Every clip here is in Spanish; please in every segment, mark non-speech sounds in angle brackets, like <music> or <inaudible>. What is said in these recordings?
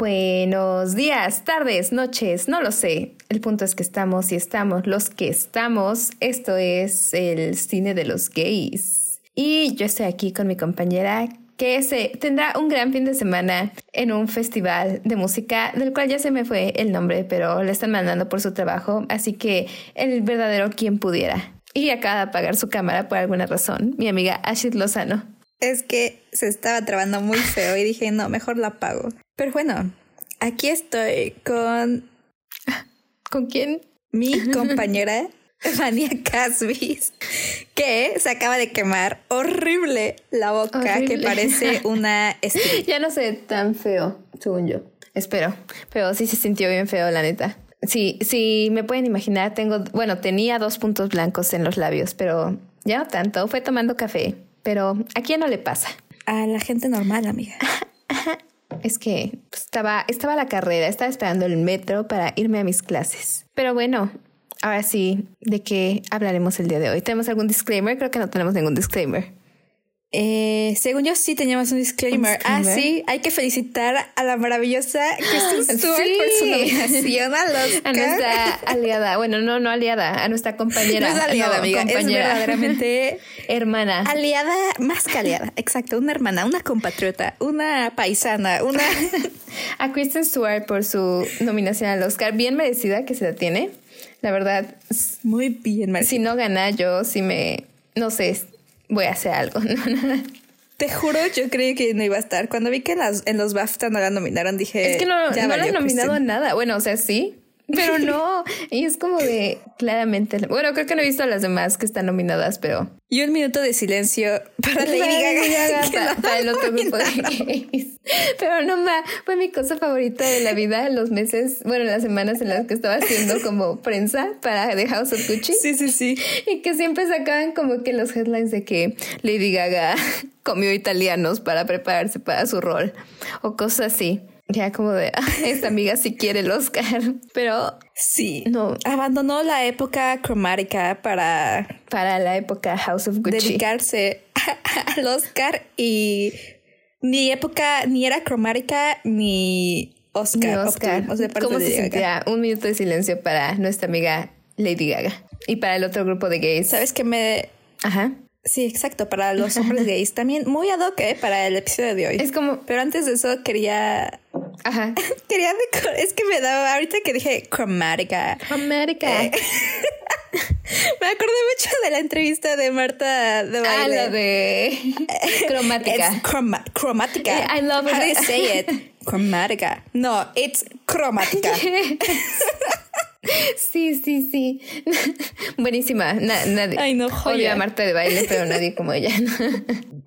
Buenos días, tardes, noches, no lo sé. El punto es que estamos y estamos los que estamos. Esto es el cine de los gays. Y yo estoy aquí con mi compañera que se tendrá un gran fin de semana en un festival de música del cual ya se me fue el nombre, pero le están mandando por su trabajo, así que el verdadero quien pudiera. Y acaba de apagar su cámara por alguna razón, mi amiga Ashit Lozano. Es que se estaba trabando muy feo y dije, no, mejor la apago. Pero bueno, aquí estoy con... <laughs> ¿Con quién? Mi <laughs> compañera, Vania Casvis, que se acaba de quemar horrible la boca, que parece <laughs> una... ya no sé tan feo, según yo. Espero. Pero sí se sintió bien feo, la neta. Sí, sí, me pueden imaginar, tengo, bueno, tenía dos puntos blancos en los labios, pero ya no tanto, fue tomando café, pero ¿a quién no le pasa? A la gente normal, amiga. <laughs> es que estaba, estaba la carrera, estaba esperando el metro para irme a mis clases. Pero bueno, ahora sí, ¿de qué hablaremos el día de hoy? ¿Tenemos algún disclaimer? Creo que no tenemos ningún disclaimer. Eh, según yo sí teníamos un disclaimer. Ah, sí, hay que felicitar a la maravillosa Kristen Stewart por su nominación a los A nuestra aliada, bueno, no, no aliada, a nuestra compañera. <laughs> No es aliada, amiga, es verdaderamente <laughs> hermana. Aliada, más que aliada, exacto, una hermana, una compatriota, una paisana, una... <laughs> a Kristen Stewart por su nominación al Oscar, bien merecida que se la tiene. La verdad, muy bien merecida. Si no gana, yo sí me, no sé, voy a hacer algo. <laughs> Te juro, yo creí que no iba a estar. Cuando vi que las, en los BAFTA no la nominaron, dije. Es que no, no la han nominado a nada. Bueno, o sea, sí, pero <laughs> no. Y es como de claramente. Bueno, creo que no he visto a las demás que están nominadas, pero. Y un minuto de silencio para Lady Gaga. <laughs> para, el otro grupo de gays. Pero no ma, fue mi cosa favorita de la vida los meses, bueno, las semanas en las que estaba haciendo como prensa para The House of Gucci. Sí, sí, sí. Y que siempre sacaban como que los headlines de que Lady Gaga <laughs> comió italianos para prepararse para su rol o cosas así. Ya como de, esta amiga sí quiere el Oscar, pero sí, no. Abandonó la época cromática para... Para la época House of Gucci. Dedicarse <laughs> al Oscar y ni época, ni era cromática ni Oscar. Ni Oscar. O sea, ¿Cómo se sentía? Un minuto de silencio para nuestra amiga Lady Gaga y para el otro grupo de gays. ¿Sabes qué me... Ajá. Sí, exacto, para los hombres gays. También muy ad hoc, ¿eh? Para el episodio de hoy. Es como... Pero antes de eso quería... Ajá. <laughs> quería... Es que me daba... Ahorita que dije cromática. Cromática. Eh, <laughs> me acordé mucho de la entrevista de Marta de Ah, la de... <laughs> cromática. It's cromática. I love it. How do you say it? cromática. No, it's cromática. Sí, sí, sí. Buenísima. nadie. Ay, no, a Marta de baile, pero nadie como ella.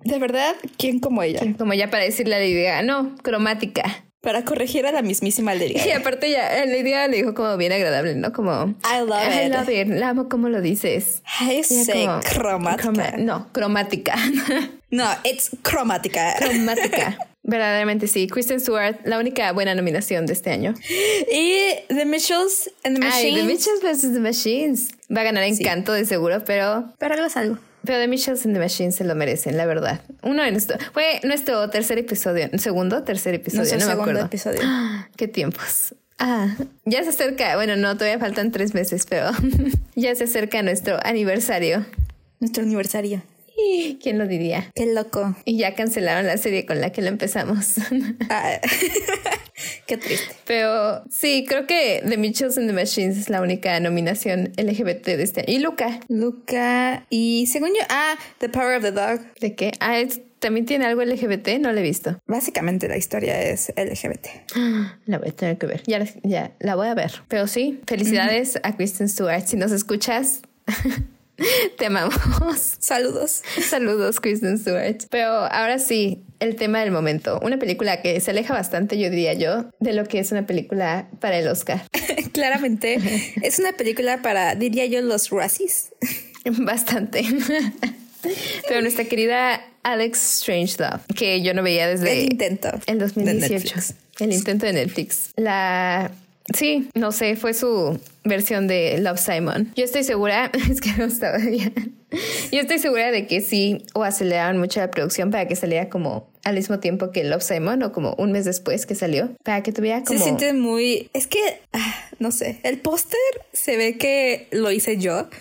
De verdad, ¿quién como ella? como ella para decirle a Lady Gaga, no, cromática. Para corregir a la mismísima Gaga. Y aparte ya, Gaga le dijo como bien agradable, ¿no? Como... I love it. I love it. La amo como lo dices. I say cromática. no, cromática. <laughs> no, it's cromática. Cromática. Verdaderamente sí. Kristen Stewart, la única buena nominación de este año. Y The Mitchells and the Machines. Ay, The Mitchells vs. The Machines. Va a ganar Encanto de seguro, pero... Pero algo es algo. Pero The Mitchells and the Machines se lo merecen, la verdad. Uno de nuestro, fue nuestro tercer episodio, segundo, tercer episodio, no, me acuerdo. episodio. <gasps> qué tiempos. Ah, ya se acerca, bueno, no, todavía faltan tres meses, pero <laughs> ya se acerca nuestro aniversario. Nuestro aniversario. <laughs> ¿Quién lo diría? Qué loco. Y ya cancelaron la serie con la que la empezamos. <laughs> Ah, <laughs> qué triste. Pero sí, creo que The Mitchells and the Machines es la única nominación LGBT de este año. Y Luca. Luca. Y según yo, ah, The Power of the Dog. ¿De qué? Ah, ¿también tiene algo LGBT? No lo he visto. Básicamente la historia es LGBT. <gasps> La voy a tener que ver. Ya, ya la voy a ver. Pero sí, felicidades a Kristen Stewart. Si nos escuchas. <laughs> Te amamos. Saludos. Saludos, Kristen Stewart. Pero ahora sí, el tema del momento. Una película que se aleja bastante, yo diría yo, de lo que es una película para el Oscar. <laughs> Claramente. es una película para, diría yo, los Razzies. <laughs> Bastante. Pero nuestra querida Alex Strangelove, que yo no veía desde el intento. El 2018. el intento de Netflix. La Sí, no sé, fue su versión de Love Simon. Yo estoy segura, <laughs> es que no estaba bien. Yo estoy segura de que sí, o aceleraron mucho la producción para que saliera como al mismo tiempo que Love Simon o como un mes después que salió, para que tuviera como... Se siente muy... Es que, ah, no sé, el póster se ve que lo hice yo. <laughs>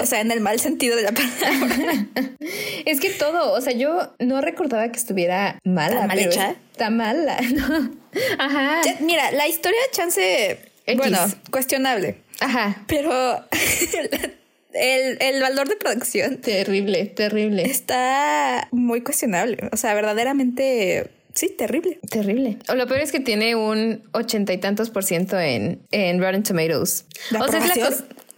O sea, en el mal sentido de la palabra. <laughs> es que todo, o sea, yo no recordaba que estuviera mala. ¿Tan mal hecha? Está mala, ¿no? Ajá. mira, la historia chance... Bueno, cuestionable. Ajá. Pero <laughs> el, el, valor de producción. Terrible, terrible. Está muy cuestionable. O sea, verdaderamente. Sí, terrible. Terrible. O lo peor es que tiene un ochenta y tantos por ciento en, en Rotten Tomatoes. ¿La o sea, es la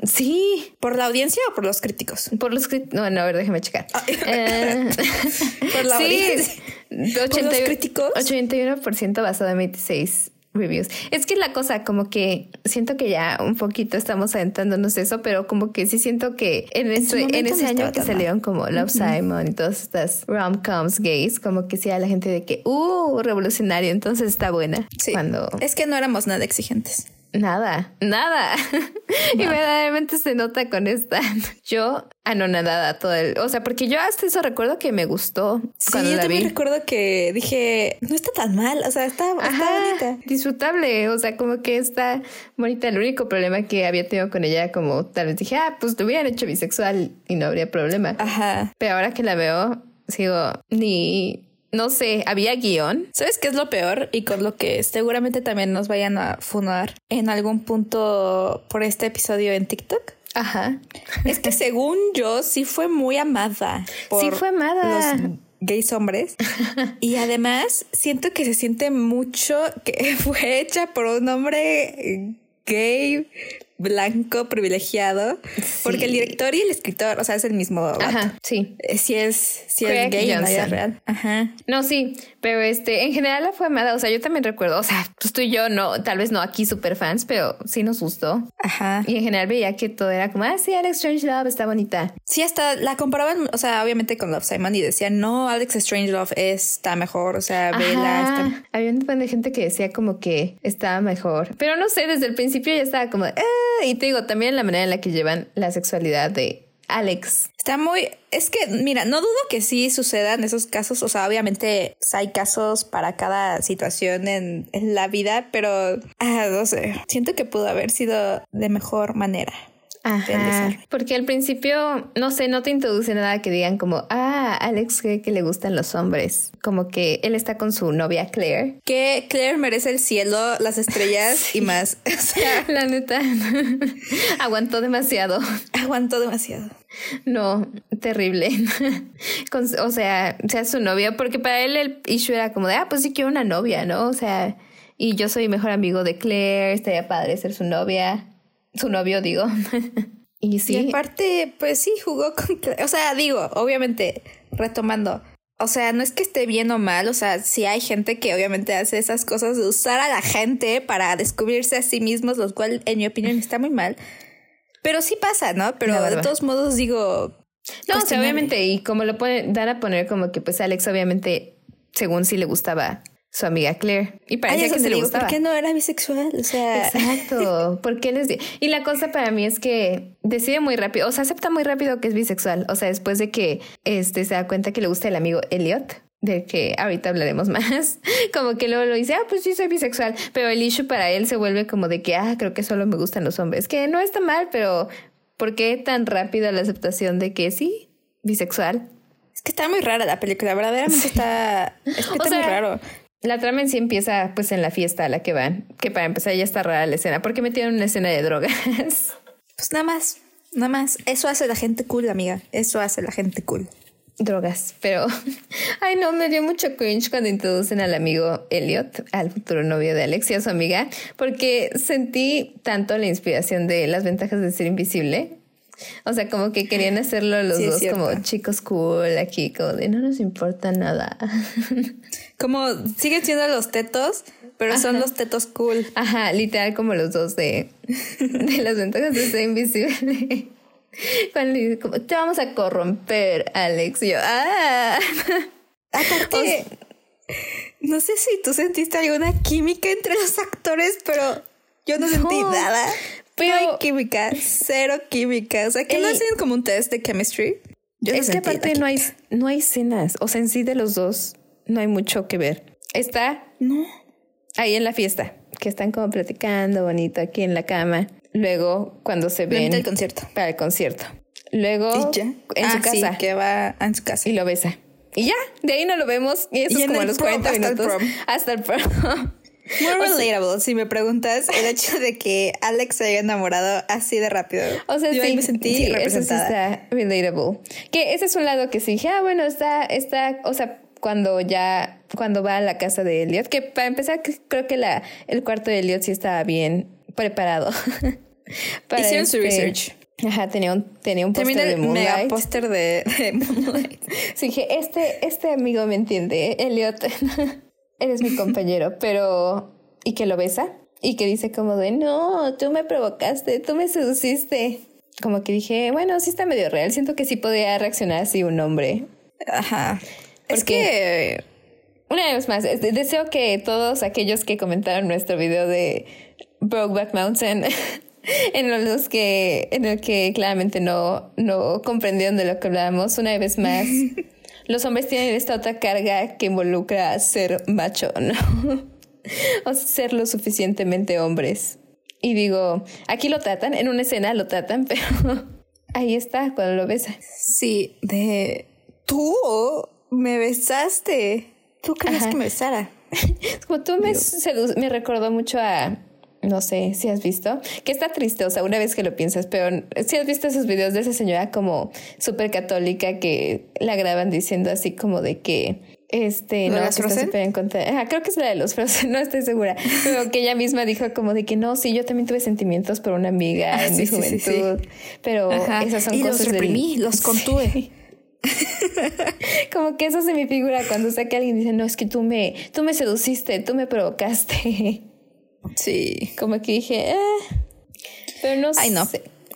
Sí. ¿Por la audiencia o por los críticos? Por los críticos. No, no, a ver, déjame checar. Ah, <laughs> eh, <laughs> por la audiencia. ¿Por los críticos? 81% basado en 26 reviews. Es que la cosa, como que siento que ya un poquito estamos adentrándonos eso, pero como que sí siento que en, ese, en ese año que salieron como Love Simon y todas estas rom-coms gays, como que sí a la gente de que, uh, revolucionario, entonces está buena. Sí. Cuando... Es que no éramos nada exigentes. Nada, nada. <laughs> Y verdaderamente se nota con esta. <laughs> Yo anonadada todo el. O sea, porque yo hasta eso recuerdo que me gustó. Sí, yo también recuerdo que dije, no está tan mal. O sea, está, bonita. Disfrutable. O sea, como que está bonita. El único problema que había tenido con ella, como tal vez dije, ah, pues te hubieran hecho bisexual y no habría problema. Ajá. Pero ahora que la veo, sigo ni no sé, había guion. ¿Sabes qué es lo peor? Y con lo que seguramente también nos vayan a funar en algún punto por este episodio en TikTok. Ajá. <laughs> Es que según yo sí fue muy amada. Por sí fue amada. Los gays hombres. <laughs> y además siento que se siente mucho que <laughs> fue hecha por un hombre gay blanco privilegiado porque el director y el escritor o sea es el mismo Ajá, sí. Eh, si es si es gay en la real. Ajá. no sí pero este en general la fue amada o sea yo también recuerdo o sea pues tú y yo no tal vez no aquí super fans pero sí nos gustó. Ajá. y en general veía que todo era como ah sí Alex Strange Love está bonita sí hasta la comparaban o sea obviamente con Love Simon y decían no Alex Strange Love está mejor o sea vela está... había un montón de gente que decía como que estaba mejor pero no sé desde el principio ya estaba como eh y te digo, también la manera en la que llevan la sexualidad de Alex. Está muy... Es que, mira, no dudo que sí sucedan esos casos. O sea, obviamente hay casos para cada situación en, la vida, pero... Ah, no sé. Siento que pudo haber sido de mejor manera. Ajá, porque al principio, no sé, no te introduce nada que digan como, ah, Alex cree que le gustan los hombres. Como que él está con su novia Claire. Que Claire merece el cielo, las estrellas y <laughs> más. <laughs> O sea, <laughs> la neta, aguantó demasiado. Aguantó demasiado. No, terrible. o sea, sea su novia, porque para él el issue era como de, ah, pues sí quiero una novia, ¿no? O sea, y yo soy mejor amigo de Claire, estaría padre ser su novia su novio, digo. <laughs> y sí. Y aparte, pues sí, jugó con... O sea, digo, obviamente, retomando. O sea, no es que esté bien o mal, o sea, sí hay gente que obviamente hace esas cosas de usar a la gente para descubrirse a sí mismos, lo cual en mi opinión está muy mal. Pero sí pasa, ¿no? Pero de todos modos digo... No, o sea, obviamente, y como lo pueden dar a poner como que pues Alex obviamente, según si le gustaba su amiga Claire. Y parecía que se le gustaba. ¿Por qué no era bisexual? O sea. Exacto. <laughs> ¿Por qué les Y la cosa para mí es que decide muy rápido, o sea, acepta muy rápido que es bisexual. O sea, después de que este se da cuenta que le gusta el amigo Elliot de que ahorita hablaremos <laughs> más, como que luego lo dice, ah, pues sí, soy bisexual, pero el issue para él se vuelve como de que, ah, creo que solo me gustan los hombres, que no está mal, pero ¿por qué tan rápido la aceptación de que sí, bisexual? Es que está muy rara la película, verdaderamente está, es que está muy raro. La trama en sí empieza pues en la fiesta a la que van, que para empezar ya está rara la escena, porque metieron una escena de drogas. Pues nada más, nada más. Eso hace la gente cool, amiga. Eso hace la gente cool. Drogas, pero <laughs> ay no, me dio mucho cringe cuando introducen al amigo Elliot, al futuro novio de Alexia, su amiga, porque sentí tanto la inspiración de las ventajas de ser invisible o sea, como que querían hacerlo los dos como chicos cool aquí, como de no nos importa nada. <laughs> Como siguen siendo los tetos, pero son los tetos cool. Ajá, literal como los dos de, de las ventajas de ser invisible. Cuando como, te vamos a corromper, Alex. Y yo, ah. Aparte, no sé si tú sentiste alguna química entre los actores, pero Yo no, sentí nada. Pero no hay química, cero química. O sea, que no hacen como un test de chemistry. Yo es que aparte no hay, no hay escenas. O sea, en sí de los dos no hay mucho que ver. Está no. ahí en la fiesta, que están como platicando bonito aquí en la cama. Luego, cuando se ven. el concierto. Para el concierto. Luego, en su ah, casa. que va en su casa. Y lo besa. Y ya, de ahí no lo vemos. Y eso es como los 40 minutos. Hasta el prom. <laughs> Muy <laughs> relatable, si me preguntas, el hecho de que Alex se haya enamorado así de rápido. O sea, Yo sí, me sentí representada. está relatable. Que ese es un lado que sí dije, ah, bueno, está, está, o sea, cuando ya, cuando va a la casa de Elliot, que para empezar, creo que la, el cuarto de Elliot sí estaba bien preparado. <laughs> Hicieron su este research. Ajá, tenía un, tenía un póster de Moonlight. póster de, de Moonlight. <laughs> sí, dije, este, este amigo me entiende, Elliot, <laughs> eres mi compañero, pero... ¿Y que lo besa? Y que dice como de, no, tú me provocaste, tú me seduciste. Como que dije, bueno, sí está medio real, siento que sí podía reaccionar así un hombre. Ajá. Es que... Una vez más, deseo que todos aquellos que comentaron nuestro video de Brokeback Mountain <laughs> en los que, en el que claramente no, no comprendieron de lo que hablábamos. Una vez más, <laughs> los hombres tienen esta otra carga que involucra ser macho, ¿no? <laughs> o ser lo suficientemente hombres. Y digo, aquí lo tratan, en una escena lo tratan, pero ahí está cuando lo besa. Sí, de tú me besaste. ¿Tú crees que me besara? <laughs> Como tú me, me recordó mucho a no sé si has visto, que está triste, o sea, una vez que lo piensas, pero si has visto esos videos de esa señora como súper católica que la graban diciendo así como de que este, no, que está en contra. creo que es la de los Frozen, <laughs> no estoy segura. Pero que ella misma dijo como de que no, sí, yo también tuve sentimientos por una amiga ah, en mi juventud. pero esas son cosas los reprimí, los <laughs> contuve. <laughs> como que eso se me figura cuando sé que alguien dice, no, es que tú me, tú me seduciste, tú me provocaste. <laughs> Sí. Como que dije, eh. Pero no Ay, no.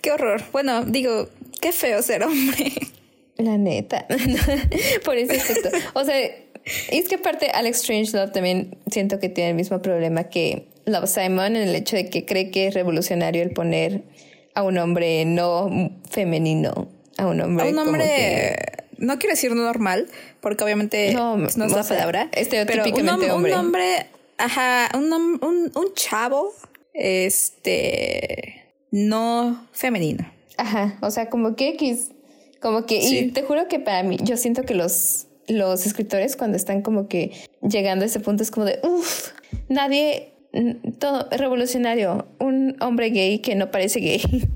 Qué horror. Bueno, digo, qué feo ser hombre. <laughs> La neta. Por ese aspecto. O sea, es que aparte Alex Strangelove también siento que tiene el mismo problema que Love Simon en el hecho de que cree que es revolucionario el poner a un hombre no femenino, a un hombre. A un hombre. No quiero decir normal, porque obviamente no, es la palabra. Estereotípicamente pero un, hombre Ajá, un, un, un chavo, este, no femenino. Ajá, o sea, como que X, como que, y te juro que para mí, yo siento que los, los escritores cuando están como que llegando a ese punto es como de, uff, nadie, todo revolucionario, un hombre gay que no parece gay. <laughs>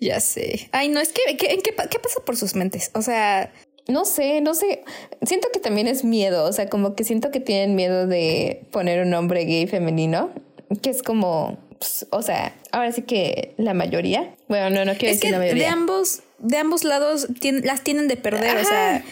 ya sé. Ay, no, es que, ¿qué, qué, ¿qué pasa por sus mentes? O sea, no sé, no sé. Siento que también es miedo. O sea, como que siento que tienen miedo de poner un nombre gay femenino, que es como, pues, o sea, ahora sí que la mayoría. Bueno, no, no quiero decir la mayoría. De ambos, de ambos lados las tienen de perder. o sea,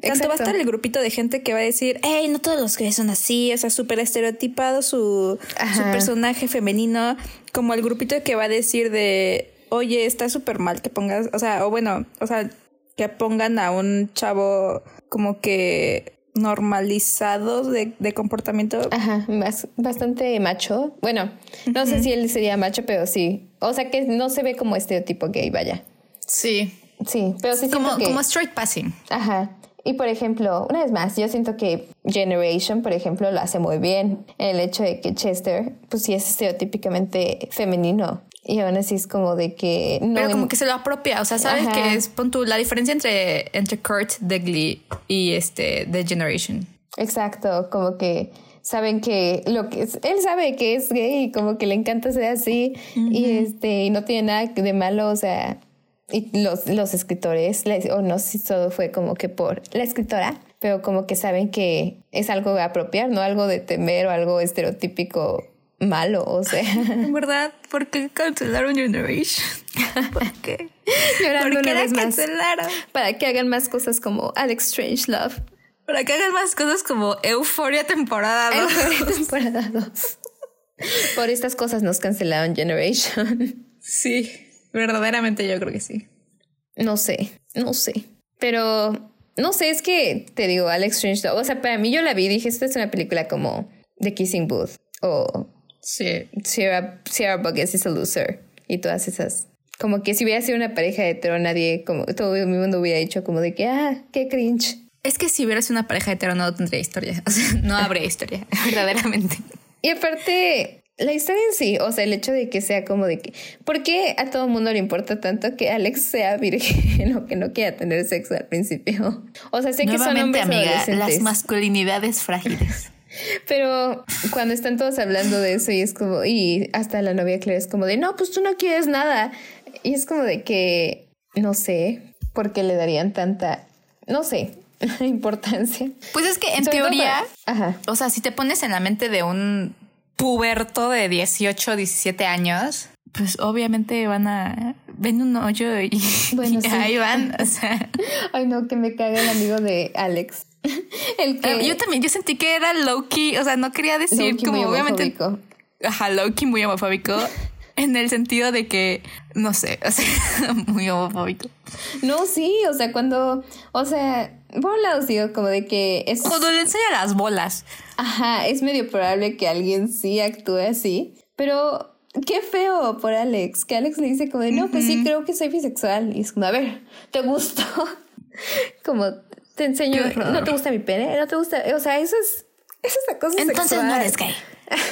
tanto va a estar el grupito de gente que va a decir, hey, no todos los gays son así, o sea, súper estereotipado su, su personaje femenino, como el grupito que va a decir de, oye, está súper mal que pongas, o sea, o bueno, o sea, que pongan a un chavo como que normalizado de, de comportamiento. Ajá, bastante macho. Bueno, no sé si él sería macho, pero sí. O sea que no se ve como estereotipo gay, vaya. Sí. Sí, pero sí como, como straight passing. Ajá. Y por ejemplo, una vez más, yo siento que Generation, por ejemplo, lo hace muy bien en el hecho de que Chester, pues sí es estereotípicamente femenino. Y aún así es como de que no. Pero como que se lo apropia. O sea, sabes que es pon la diferencia entre, entre Kurt de Glee y este de Generation. Exacto, como que saben que lo que es, él sabe que es gay y como que le encanta ser así y este y no tiene nada de malo, o sea, y los, los escritores, o no sé si todo fue como que por la escritora, pero como que saben que es algo de apropiar, no algo de temer o algo estereotípico malo, o sea. <laughs> ¿Verdad? ¿Por qué cancelaron Generation? <laughs> ¿Por qué? ¿Por qué la cancelaron? Para que hagan más cosas como Alex Strange Love. Para que hagan más cosas como Euphoria temporada 2. Euphoria <laughs> temporada 2. Por estas cosas nos cancelaron Generation. Sí, verdaderamente yo creo que sí. No sé, no sé. Pero no sé, es que te digo, Alex Strange Love. O sea, para mí yo la vi y dije, esta es una película como The Kissing Booth o Sí. Sierra, Sierra Buggins is a loser. Y todas esas. Como que si hubiera sido una pareja hetero, nadie, como todo el mundo hubiera dicho como de que, ah, qué cringe. Es que si hubiera sido una pareja hetero no tendría historia. <laughs> O sea, no habría historia, <laughs> verdaderamente. Y aparte, la historia en sí, o sea, el hecho de que sea como de que, ¿por qué a todo el mundo le importa tanto que Alex sea virgen <laughs> o que no quiera tener sexo al principio? O sea, sé que son hombres amiga, las masculinidades frágiles. Pero cuando están todos hablando de eso y es como, y hasta la novia Claire es como de, no, pues tú no quieres nada. Y es como de que, no sé, por qué le darían tanta, no sé, <laughs> importancia. Pues es que en teoría, o sea, si te pones en la mente de un puberto de 18, 17 años, pues obviamente van a ven un hoyo y, bueno, <laughs> ahí van. O sea. <laughs> Ay, no, que me caga el amigo de Alex. <laughs> El que... Yo también, yo sentí que era Loki, o sea, no quería decir como obviamente. Ajá, Loki muy homofóbico. <laughs> en el sentido de que, no sé, o sea, <laughs> muy homofóbico. No, sí, o sea, cuando, o sea, por un lado digo como de que es... Cuando le enseña las bolas. Ajá, es medio probable que alguien sí actúe así, pero qué feo por Alex, que Alex le dice como de, no, pues sí, creo que soy bisexual. Y es como, a ver, ¿te gusto? como, te enseño, ¿no te gusta mi pene? ¿No te gusta? O sea, eso es, eso es Entonces no eres gay.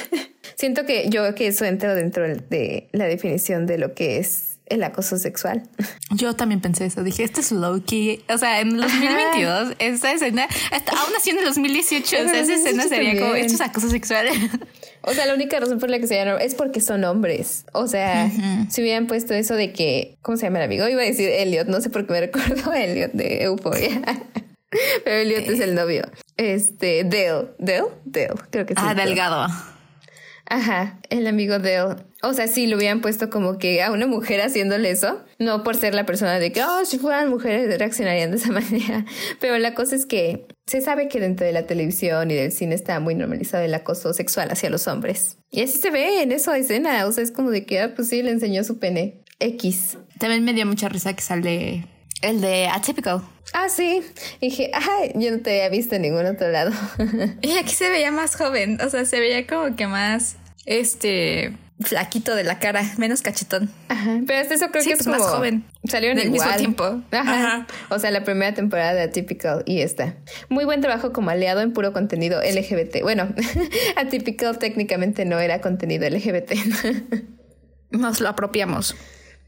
<laughs> Siento que yo que eso entra dentro de la definición de lo que es el acoso sexual. Yo también pensé eso. Dije, este es low key. O sea, en 2022, esta escena, hasta aún así en el 2018, esa escena sería como, esto es acoso sexual. <laughs> O sea, la única razón por la que se llaman es porque son hombres. O sea, si hubieran puesto eso de que, ¿cómo se llama el amigo? Iba a decir Elliot, no sé por qué me recuerdo a Elliot de Euphoria. <laughs> <laughs> Pero Elliot es el novio. Este, Dale. Dale? Dale, creo que sí. Ah, delgado. Ajá, el amigo él. O sea, sí, lo hubieran puesto como que a una mujer haciéndole eso. No por ser la persona de que, oh, si fueran mujeres reaccionarían de esa <laughs> manera. Pero la cosa es que se sabe que dentro de la televisión y del cine está muy normalizado el acoso sexual hacia los hombres. Y así se ve en esa escena. O sea, es como de que, ah, pues sí, le enseñó su pene. X. También me dio mucha risa que sale el de Atypical. Ah, sí. dije, ay, yo no te había visto en ningún otro lado. <laughs> y aquí se veía más joven. O sea, se veía como que más, este, flaquito de la cara, menos cachetón. Ajá. Pero hasta eso creo que es pues, más joven. Salió en el mismo tiempo. Ajá. O sea, la primera temporada de Atypical y esta. Muy buen trabajo como aliado en puro contenido LGBT. Bueno, <laughs> Atypical técnicamente no era contenido LGBT. <laughs> Nos lo apropiamos.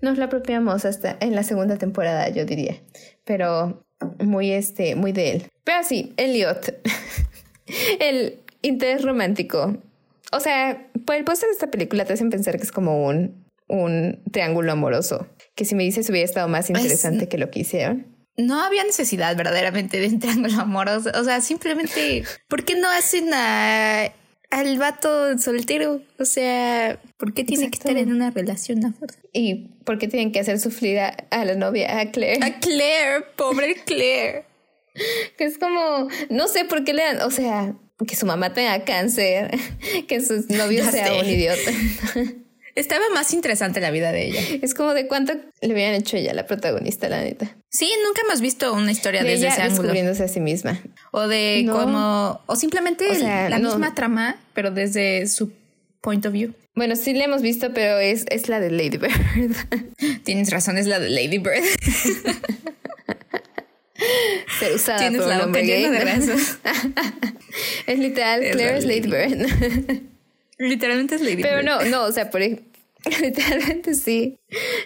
Nos lo apropiamos hasta en la segunda temporada, yo diría. Pero muy este, muy de él. Pero sí, Elliot. <laughs> el interés romántico. O sea, por el póster de esta película te hacen pensar que es como un, un triángulo amoroso. Que si me dices hubiera estado más pues, interesante que lo que hicieron. No había necesidad verdaderamente de un <laughs> triángulo amoroso. O sea, simplemente, ¿por qué no hacen a al vato soltero. O sea, ¿por qué tiene que estar en una relación a ¿Y por qué tienen que hacer sufrir a, la novia, a Claire? A Claire, pobre Claire. <laughs> que es como, no sé por qué le dan, o sea, que su mamá tenga cáncer, <laughs> que su novio sea un idiota. <laughs> Estaba más interesante la vida de ella. Es como de cuánto le habían hecho ella, la protagonista, la neta. Sí, nunca hemos visto una historia de desde ella ese descubriéndose a sí misma. O de como, o simplemente la misma trama, pero desde su point of view. Bueno, sí la hemos visto, pero es, es la de Lady Bird. <laughs> Tienes razón, es la de Lady Bird. <laughs> Ser usada Tienes la boca llena de brazos. <laughs> es literal, Claire es Lady Bird. Literalmente es Lady Pero no, no, o sea, por <laughs> Literalmente sí.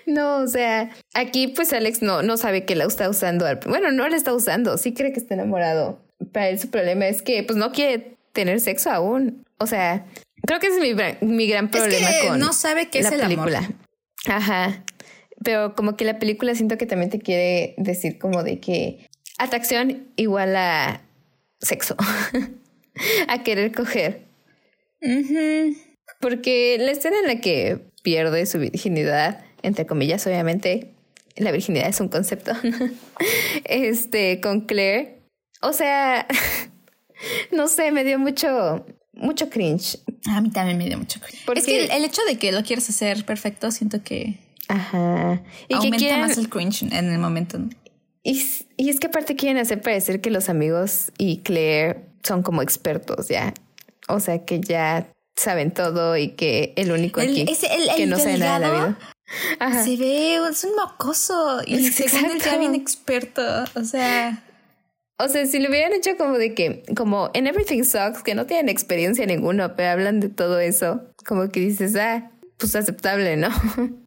No, o sea, aquí pues Alex no, no sabe que la está usando. Bueno, no la está usando, sí cree que está enamorado. Para él su problema es que pues no quiere tener sexo aún. O sea, creo que ese es mi, mi gran problema es que con no sabe qué es la película. Ajá. Pero como que la película siento que también te quiere decir como de que atracción igual a sexo. <laughs> a querer coger. Porque la escena en la que pierde su virginidad, entre comillas, obviamente, la virginidad es un concepto, <laughs> este, con Claire, o sea, <laughs> no sé, me dio mucho, mucho cringe. A mí también me dio mucho cringe. Porque es que el, hecho de que lo quieras hacer perfecto, siento que... Ajá. Y aumenta más el cringe en el momento. Y, y es que aparte quieren hacer parecer que los amigos y Claire son como expertos ya. O sea que ya saben todo y que el único aquí que no sabe nada de la vida. Se ve, es un mocoso y según él ya bien experto, o sea... O sea, si lo hubieran hecho como de que, como en Everything Sucks, que no tienen experiencia ninguna, pero hablan de todo eso, como que dices, ah, pues aceptable, ¿no? <laughs>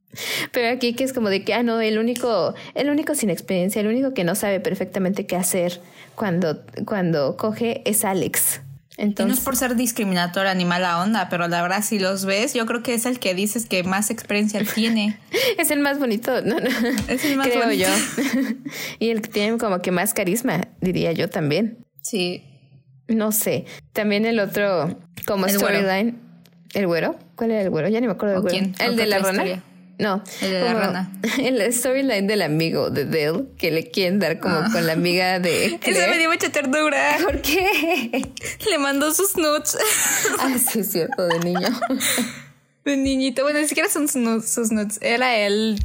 Pero aquí que es como de que, ah, no, el único, el único sin experiencia, el único que no sabe perfectamente qué hacer cuando, cuando coge es Alex. Entonces, y no es por ser discriminatoria ni mala onda, pero la verdad, si los ves, yo creo que es el que dices que más experiencia <laughs> tiene. es el más bonito, no, no. Es el más Creo yo. <laughs> y el que tiene como que más carisma, diría yo también. Sí. No sé. También el otro, como storyline. ¿El güero? ¿Cuál era el güero? Ya ni me acuerdo del güero. ¿El de la rana? No. El de la rana. <laughs> Storyline del amigo de Dale, que le quieren dar como con la amiga de. <laughs> Eso me dio mucha ternura. <laughs> ¿Por qué? Le mandó sus nuts. Ah, sí, es cierto, de niño. De niñito. Bueno, ni siquiera son sus nuts. Era él.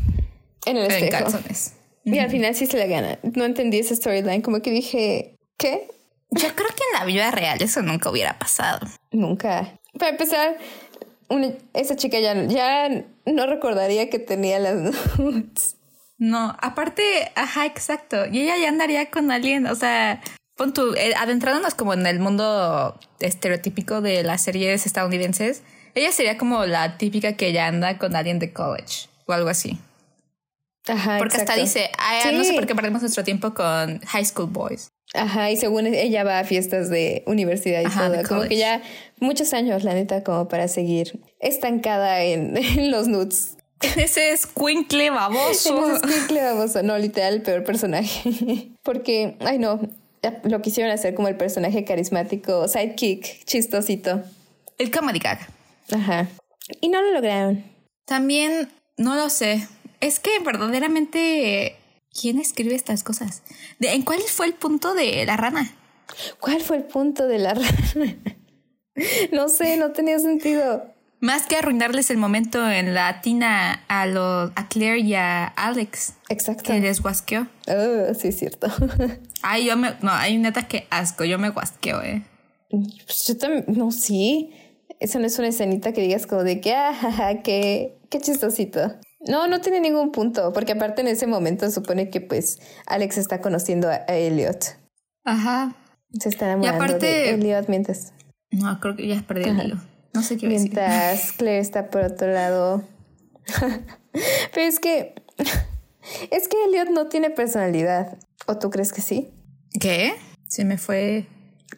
En el espejo. En calzones. Y al final sí se le gana. No entendí ese storyline. Como que dije, ¿qué? Yo creo que en la vida real eso nunca hubiera pasado. Nunca. Para empezar, esa chica ya, ya no recordaría que tenía las nudes. No, aparte, ajá, exacto. Y ella ya andaría con alguien, o sea, pon tu, eh, adentrándonos como en el mundo estereotípico de las series estadounidenses, ella sería como la típica que ya anda con alguien de college o algo así. Ajá, Porque hasta dice, no sé por qué perdemos nuestro tiempo con high school boys. Ajá, y según ella va a fiestas de universidad y todo. Como que ya muchos años, la neta, como para seguir estancada en, <laughs> los nudes. <laughs> Ese es Quinkle baboso. Ese es baboso, no, literal, el peor personaje. <laughs> Porque, ay no, lo quisieron hacer como el personaje carismático, sidekick, chistosito. El comedy gag. Ajá. Y no lo lograron. También, no lo sé. Es que verdaderamente ¿Quién escribe estas cosas? ¿En cuál fue el punto de la rana? ¿Cuál fue el punto de la rana? <laughs> no sé, no tenía sentido. Más que arruinarles el momento en la tina a, lo, a Claire y a Alex. Exacto. Que les guasqueó. Oh, sí, es cierto. <laughs> Ay, yo me. No, hay neta que asco. Yo me guasqueo, eh. Pues yo también. No, sí. Eso no es una escenita que digas como de que, ah, qué, qué chistosito. No, no tiene ningún punto, porque aparte en ese momento supone que pues Alex está conociendo a, Elliot. Ajá. Se está enamorando aparte, de Elliot mientras... No, creo que ya perdí el hilo. No sé qué Mientras Claire está por otro lado. <laughs> Pero es que... Es que Elliot no tiene personalidad. ¿O tú crees que sí? ¿Qué? Se me fue...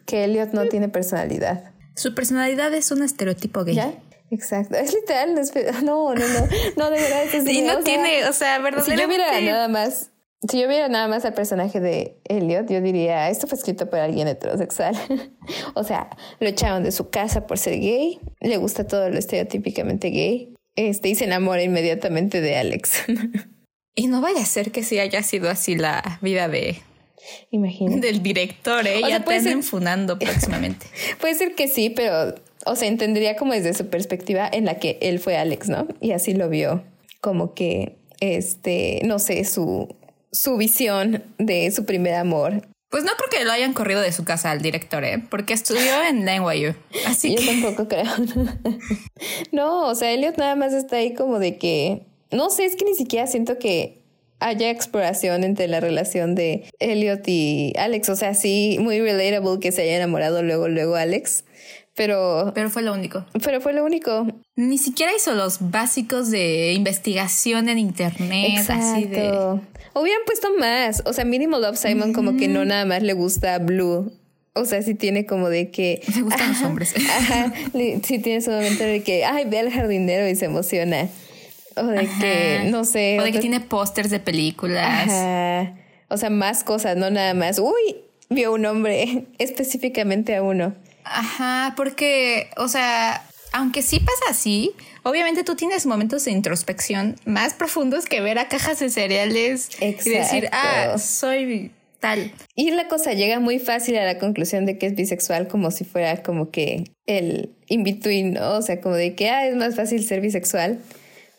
Que Elliot no tiene personalidad. Su personalidad es un estereotipo gay. ¿Ya? Exacto, es literal, <laughs> no, no, no, no, de verdad. Es y no tiene, o sea, verdaderamente. Si yo viera nada más, si yo viera nada más al personaje de Elliot, yo diría, esto fue escrito por alguien heterosexual. <laughs> o sea, lo echaron de su casa por ser gay, le gusta todo lo estereotípicamente gay, este, y se enamora inmediatamente de Alex. <laughs> y no vaya a ser que sí haya sido así la vida de Imagínate. Del director, ¿eh? ya te ser... funando próximamente. puede ser que sí, pero o sea, entendería como desde su perspectiva en la que él fue Alex, ¿no? Y así lo vio, como que, este, no sé, su, su visión de su primer amor. Pues no creo que lo hayan corrido de su casa al director, ¿eh? Porque estudió <laughs> en NYU. Así Yo tampoco creo. <laughs> no, o sea, Elliot nada más está ahí como de que, no sé, es que ni siquiera siento que haya exploración entre la relación de Elliot y Alex. O sea, sí, muy relatable que se haya enamorado luego, luego Alex. Pero. Pero fue lo único. Pero fue lo único. Ni siquiera hizo los básicos de investigación en internet. Exacto. Así de... Hubieran puesto más. O sea, mínimo Love Simon, como que no nada más le gusta Blue. O sea, sí tiene como de que. Me gustan los hombres. Ajá. <laughs> Sí tiene su momento de que, ay, ve al jardinero y se emociona. O de que, no sé. O de que tiene pósters de películas. Ajá. O sea, más cosas, no nada más. Uy, vio un hombre, <laughs> específicamente a uno. Ajá, porque, o sea, aunque sí pasa así, obviamente tú tienes momentos de introspección más profundos que ver a cajas de cereales y decir, ah, soy tal. Y la cosa llega muy fácil a la conclusión de que es bisexual como si fuera como que el in-between, ¿no? O sea, como de que, ah, es más fácil ser bisexual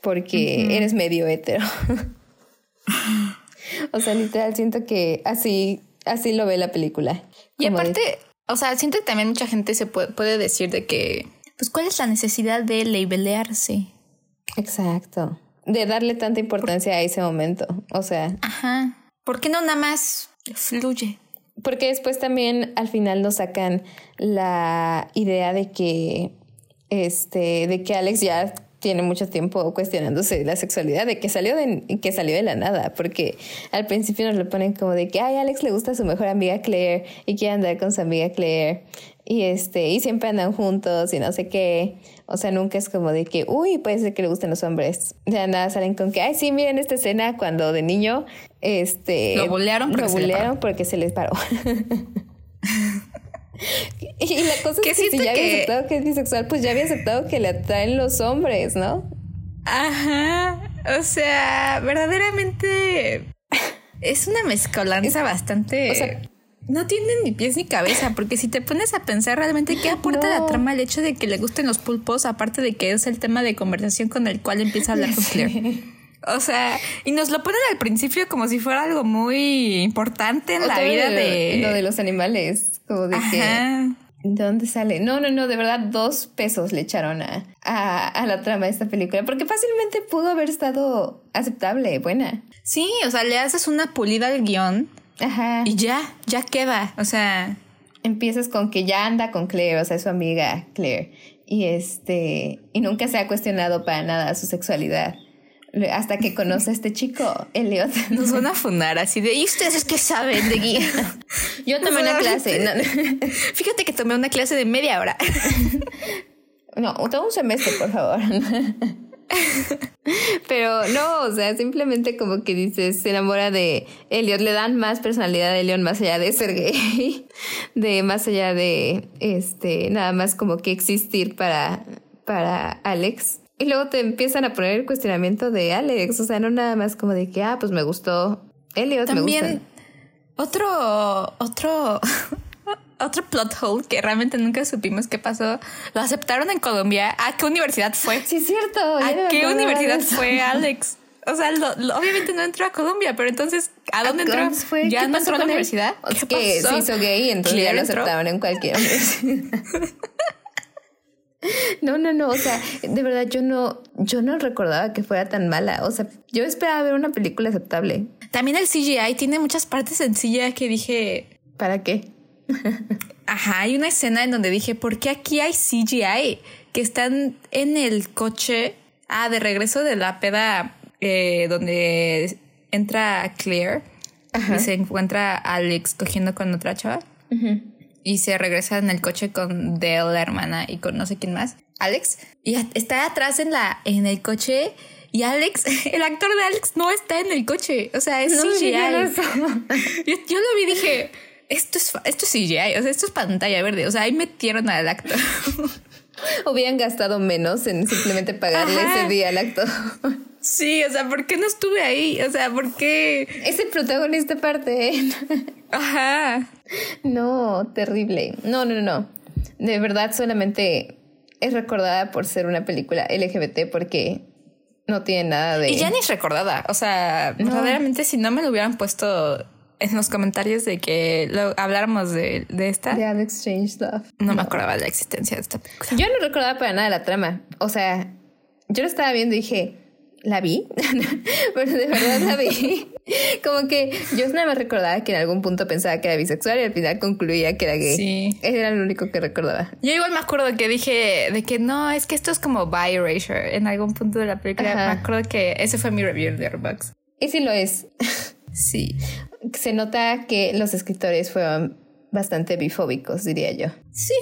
porque eres medio hetero. <laughs> o sea, literal, siento que así, así lo ve la película. Y aparte, o sea, siento que también mucha gente se puede, decir de que, pues cuál es la necesidad de labelearse. Exacto. De darle tanta importancia a ese momento. O sea. Ajá. ¿Por qué no nada más fluye? Porque después también al final nos sacan la idea de que este, de que Alex ya tiene mucho tiempo cuestionándose la sexualidad, de que salió de, que salió de la nada, porque al principio nos lo ponen como de que, ay, Alex le gusta a su mejor amiga Claire y quiere andar con su amiga Claire y este, y siempre andan juntos y no sé qué. O sea, nunca es como de que, uy, puede ser que le gusten los hombres. De nada salen con que, ay, sí, miren esta escena cuando de niño, este... Lo bulearon porque, lo porque se les paró. <laughs> <laughs> Y la cosa es que si ya había aceptado que es bisexual, pues ya había aceptado que le atraen los hombres, ¿no? Ajá. O sea, verdaderamente es una mezcolanza bastante. O sea, no tiene ni pies ni cabeza, porque si te pones a pensar realmente qué aporta la trama el hecho de que le gusten los pulpos, aparte de que es el tema de conversación con el cual empieza a hablar con <laughs> Claire. O sea, y nos lo ponen al principio como si fuera algo muy importante en la vida de, Lo de los animales, como de que... ¿De dónde sale? No, no, no, de verdad, dos pesos le echaron a, a, la trama de esta película, porque fácilmente pudo haber estado aceptable, buena. Sí, o sea, le haces una pulida al guion Ajá. y ya, ya queda, o sea... Empiezas con que ya anda con Claire, o sea, su amiga Claire, y este, y nunca se ha cuestionado para nada su sexualidad hasta que conoce a este chico, Elliot. <laughs> Nos van a fundar así de, ¿y ustedes qué saben de guía? Yo tomé una clase. Fíjate que tomé una clase de media hora. <laughs> No, todo un semestre, por favor. <laughs> Pero no, o sea, simplemente como que dices, se enamora de Elliot, le dan más personalidad a Elliot más allá de ser gay, de más allá de este, nada más como que existir para, para Alex. Y luego te empiezan a poner el cuestionamiento de Alex, o sea, no nada más como de que, ah, pues me gustó Elliot, También, me gusta. Otro, otro, <laughs> otro plot hole que realmente nunca supimos qué pasó. Lo aceptaron en Colombia. ¿A qué universidad fue? <laughs> Sí, es cierto. ¿A qué universidad fue Alex? O sea, obviamente no entró a Colombia, pero entonces, ¿a dónde entró? Fue? ¿Ya no entró a la universidad? Es que se hizo gay, entonces ya lo aceptaban en cualquier <laughs> universidad. <laughs> No, no, no, o sea, de verdad yo no, yo no recordaba que fuera tan mala. O sea, yo esperaba ver una película aceptable. También el CGI tiene muchas partes sencillas que dije. ¿Para qué? <laughs> Ajá, hay una escena en donde dije, ¿por qué aquí hay CGI? Que están en el coche. Ah, de regreso de la peda eh, donde entra Claire y se encuentra Alex cogiendo con otra chava y se regresa en el coche con Dale, la hermana, y con no sé quién más, Alex. Y está atrás en, la, en el coche y Alex, <laughs> el actor de Alex no está en el coche. O sea, es CGI. <laughs> Yo, lo vi y dije, esto es, esto es CGI, o sea, esto es pantalla verde. O sea, ahí metieron al actor. <laughs> <laughs> Hubieran gastado menos en simplemente pagarle ese día al actor. Sí, o sea, ¿por qué no estuve ahí? O sea, ¿por qué? Es el protagonista parte. <laughs> Ajá. No, terrible. No, no, no. De verdad solamente es recordada por ser una película LGBT porque no tiene nada de... Y ya ni es recordada. O sea, verdaderamente si no me lo hubieran puesto en los comentarios de que lo, habláramos de, de esta... De Alex Strange Love. No, me acordaba de la existencia de esta película. Yo no recordaba para nada la trama. O sea, yo lo estaba viendo y dije la vi, <laughs> pero de verdad la vi. Como que yo nada más recordaba que en algún punto pensaba que era bisexual y al final concluía que era gay. Sí. Era lo único que recordaba. Yo igual me acuerdo que dije de que no, es que esto es como bi erasure en algún punto de la película. Me acuerdo que ese fue mi review de Airbox. Y sí lo es. Sí. Se nota que los escritores fueron bastante bifóbicos, diría yo. Sí,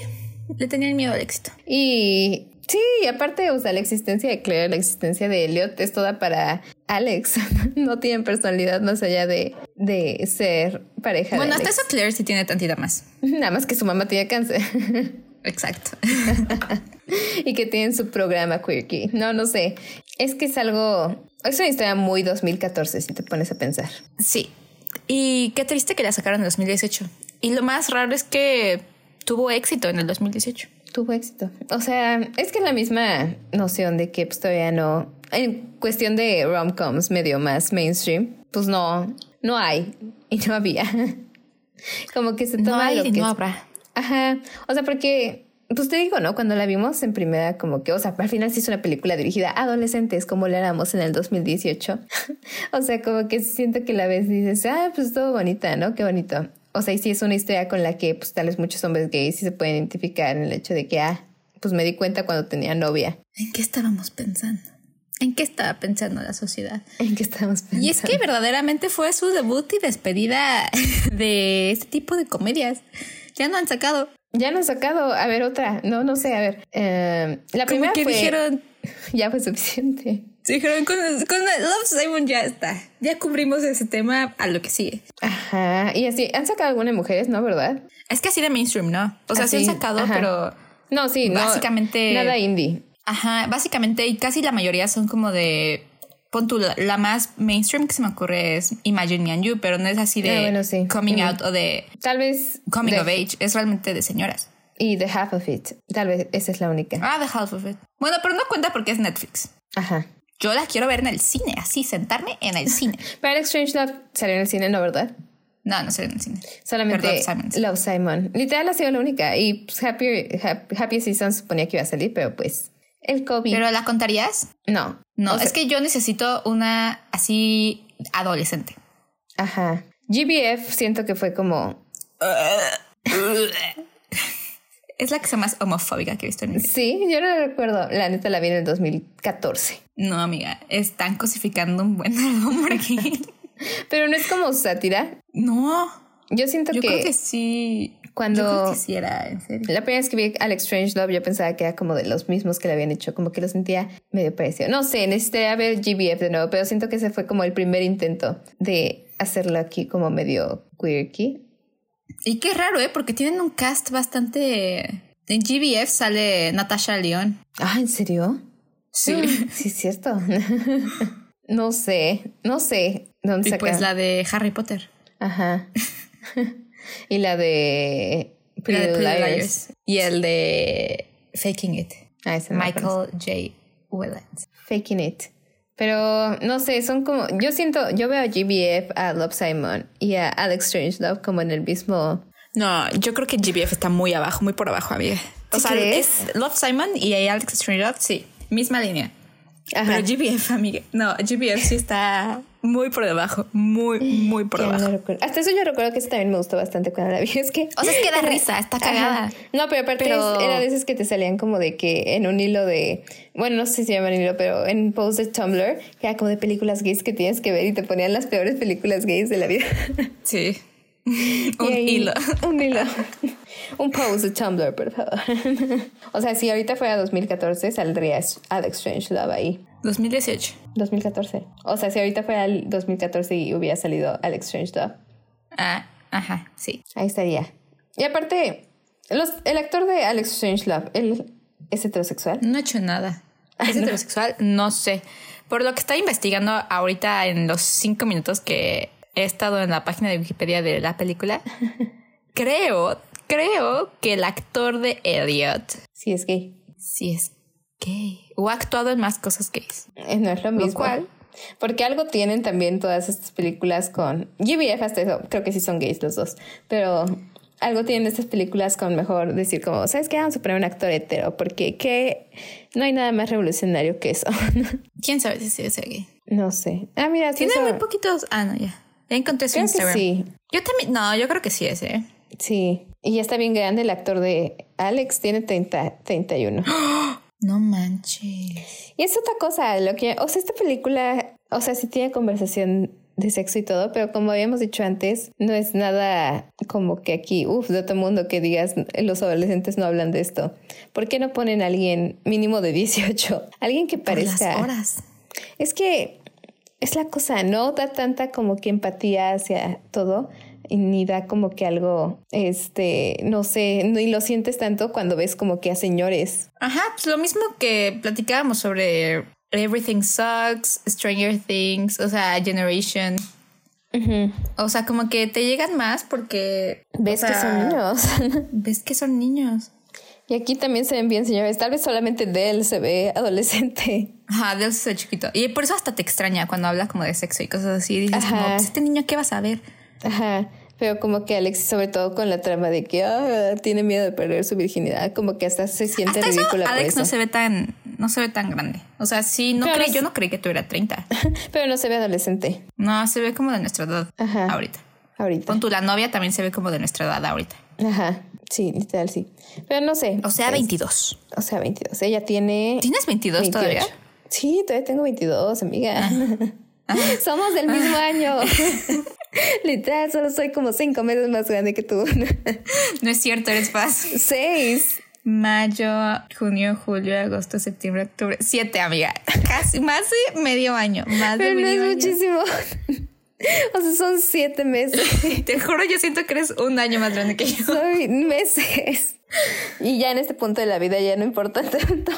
le tenían miedo al éxito. Y Sí, aparte, o sea, la existencia de Claire, la existencia de Elliot es toda para Alex. <laughs> no tienen personalidad más allá de, de ser pareja. Bueno, hasta eso Claire sí tiene tantita más. <laughs> Nada más que su mamá tiene cáncer. <laughs> Exacto. y que tienen su programa Queerky. No, no sé. Es que es algo. Es una historia muy 2014, si te pones a pensar. Sí. Y qué triste que la sacaron en 2018. Y lo más raro es que tuvo éxito en el 2018 tuvo éxito. O sea, es que es la misma noción de que pues, todavía no. En cuestión de rom-coms medio más mainstream, pues no, no hay y no había. <laughs> Como que se toma no hay lo que. No habrá. Ajá. O sea, porque pues te digo, ¿no? Cuando la vimos en primera, como que, o sea, al final sí es una película dirigida a adolescentes, como la éramos en el 2018. <laughs> o sea, como que siento que la ves y dices, ah, pues todo bonita, ¿no? Qué bonito. O sea, y sí es una historia con la que, pues, tal vez muchos hombres gays sí se pueden identificar en el hecho de que, ah, pues me di cuenta cuando tenía novia. ¿En qué estábamos pensando? ¿En qué estaba pensando la sociedad? ¿En qué estábamos pensando? Y es que verdaderamente fue su debut y despedida <laughs> de este tipo de comedias. Ya no han sacado. Ya no han sacado. A ver, otra. No, no sé. A ver. Eh, la primera que dijeron. <laughs> Ya fue suficiente. dijeron, con, con Love Simon ya está. Ya cubrimos ese tema a lo que sigue. Ajá. Y así, han sacado algunas mujeres, ¿no? ¿Verdad? Es que así de mainstream, ¿no? O sea, sí han sacado, pero. No, sí, básicamente. nada indie. Ajá, básicamente, y casi la mayoría son como de. Pon tú, la, más mainstream que se me ocurre es Imagine Me and You, pero no es así de ah, coming out o de. Tal vez. Coming of age, es realmente de señoras. Y The Half of It. Tal vez esa es la única. Ah, The Half of It. Bueno, pero no cuenta porque es Netflix. Ajá. Yo la quiero ver en el cine, así, sentarme en el cine. <laughs> pero Strange Love salió en el cine, ¿no, verdad? No, no salió en el cine. Solamente Love Simon. Literal ha sido la única. Y pues, Happy, Happy Season suponía que iba a salir, pero pues el COVID. ¿Pero la contarías? No. No, es que yo necesito una así adolescente. Ajá. GBF siento que fue como... <laughs> es la que sea más homofóbica que he visto en mi vida. Sí, yo no recuerdo. La neta la vi en el 2014. No, amiga. Están cosificando un buen hombre aquí. <laughs> Pero no es como sátira. No. Yo siento yo que. Creo que sí. Cuando. Yo creo que sí era, en serio. La primera vez que vi Alex Strange Love, yo pensaba que era como de los mismos que le habían hecho, como que lo sentía medio parecido. No sé, necesitaría ver GBF de nuevo, pero siento que ese fue como el primer intento de hacerlo aquí como medio queerky. Y qué raro, ¿eh? Porque tienen un cast bastante. En GBF sale Natasha León. Ah, ¿en serio? Sí. sí, es cierto. <laughs> no sé, no sé. ¿Dónde y pues la de Harry Potter. Ajá. <laughs> y la de Pretty, Liars. Y el de Faking It. Ah, ese Michael J. Willett. Faking It. Pero no sé, son como. Yo siento, yo veo a GBF, a Love Simon y a Alex Strangelove como en el mismo. No, yo creo que GBF está muy abajo, muy por abajo, amiga. O sea, es Love Simon y Alex Strangelove, sí, misma línea. Pero GBF, amiga. No, GBF sí está muy por debajo, muy, <gasps> muy por debajo. Hasta eso yo recuerdo que eso también me gustó bastante cuando la vi. <laughs> Es que. O sea, es que da risa, está cagada. No, pero aparte era de esas que te salían como de que en un hilo de. Bueno, no sé si se llama hilo, pero en post de Tumblr, que era como de películas gays que tienes que ver y te ponían las peores películas gays de la vida. Sí. <laughs> <laughs> un hilo. Un hilo. Un post de Tumblr, por favor. <laughs> o sea, si ahorita fuera 2014, saldría Alex Strange Love ahí. 2018. 2014. O sea, si ahorita fuera el 2014 y hubiera salido Alex Strange Love. Ah, ajá, sí. Ahí estaría. Y aparte, los, el actor de Alex Strange Love, ¿él es heterosexual? No he hecho nada. ¿Es heterosexual? No sé. Por lo que está investigando ahorita en los cinco minutos que he estado en la página de Wikipedia de la película, <laughs> creo, creo que el actor de Elliot. Sí es gay. Sí es gay. O ha actuado en más cosas gays. Eh, no es lo mismo. ¿Cuál? Porque algo tienen también todas estas películas con... GBF hasta eso, creo que sí son gays los dos. Pero algo tienen estas películas con mejor decir como, ¿sabes qué? Vamos a poner un actor hetero. Porque que no hay nada más revolucionario que eso. <laughs> ¿Quién sabe si es gay? No sé. Ah, mira, Tiene muy poquitos... Ah, no, ya. Ya encontré su Instagram. sí. Yo también... No, yo creo que sí es, ¿eh? Sí. Y ya está bien grande el actor de Alex. Tiene 30, 31. <gasps> No manches. Y es otra cosa, lo que, o sea, esta película, o sea, sí tiene conversación de sexo y todo, pero como habíamos dicho antes, no es nada como que aquí, uff, de otro mundo que digas, los adolescentes no hablan de esto. ¿Por qué no ponen a alguien mínimo de 18? <laughs> Alguien que parezca... Por las horas. Es que es la cosa, no da tanta como que empatía hacia todo ni da como que algo, este, no sé, ni lo sientes tanto cuando ves como que a señores. Ajá, pues lo mismo que platicábamos sobre Everything Sucks, Stranger Things, o sea, Generation. O sea, como que te llegan más porque... Ves que son niños. <laughs> ves que son niños. Y aquí también se ven bien señores. Tal vez solamente Dell se ve adolescente. Ajá, Dell se ve chiquito. Y por eso hasta te extraña cuando habla como de sexo y cosas así. dices como, pues, este niño, ¿qué vas a ver? Ajá. Pero como que Alex, sobre todo con la trama de que ah, tiene miedo de perder su virginidad, como que hasta se siente ridícula. Alex no se ve tan, no se ve tan grande. O sea, sí, no creo, yo no creí que tuviera 30. <laughs> Pero no se ve adolescente. No, se ve como de nuestra edad Ajá. ahorita. Ahorita. Con tu la novia también se ve como de nuestra edad ahorita. Ajá. Sí, literal, sí. Pero no sé. O sea, 22. O sea, 22. Ella tiene. ¿Tienes 22 todavía? Sí, todavía tengo 22, amiga. Ah. <laughs> <laughs> Somos del mismo ah. año. <laughs> Literal, solo soy como cinco meses más grande que tú. <laughs> no es cierto, eres paz. Seis. Mayo, junio, julio, agosto, septiembre, octubre. Siete, amiga. Casi, más de medio año. Más de Pero no es muchísimo. O sea, son siete meses. Te juro, yo siento que eres un año más grande que yo. Soy meses. Y ya en este punto de la vida ya no importa tanto.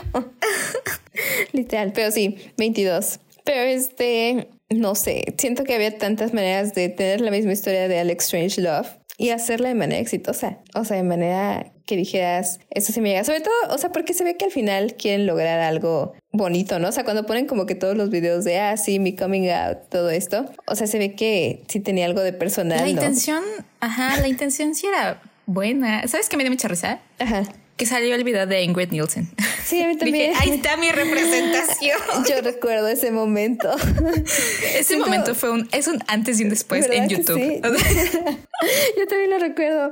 Literal, pero sí, 22. Pero este, no sé, siento que había tantas maneras de tener la misma historia de Alex Strange Love y hacerla de manera exitosa. O sea, de manera que dijeras, eso sí me llega. Sobre todo, o sea, porque se ve que al final quieren lograr algo bonito, ¿no? O sea, cuando ponen como que todos los videos de, ah, sí, mi coming out, todo esto, o sea, se ve que sí tenía algo de personal. La intención, ajá, la intención sí era buena. ¿Sabes qué me dio mucha risa? Ajá que salió el video de Ingrid Nielsen. Sí, a mí <laughs> también. ahí está mi representación. <laughs> Yo recuerdo ese momento. <laughs> Ese momento fue un, es un antes y un después en YouTube. Yo también lo recuerdo.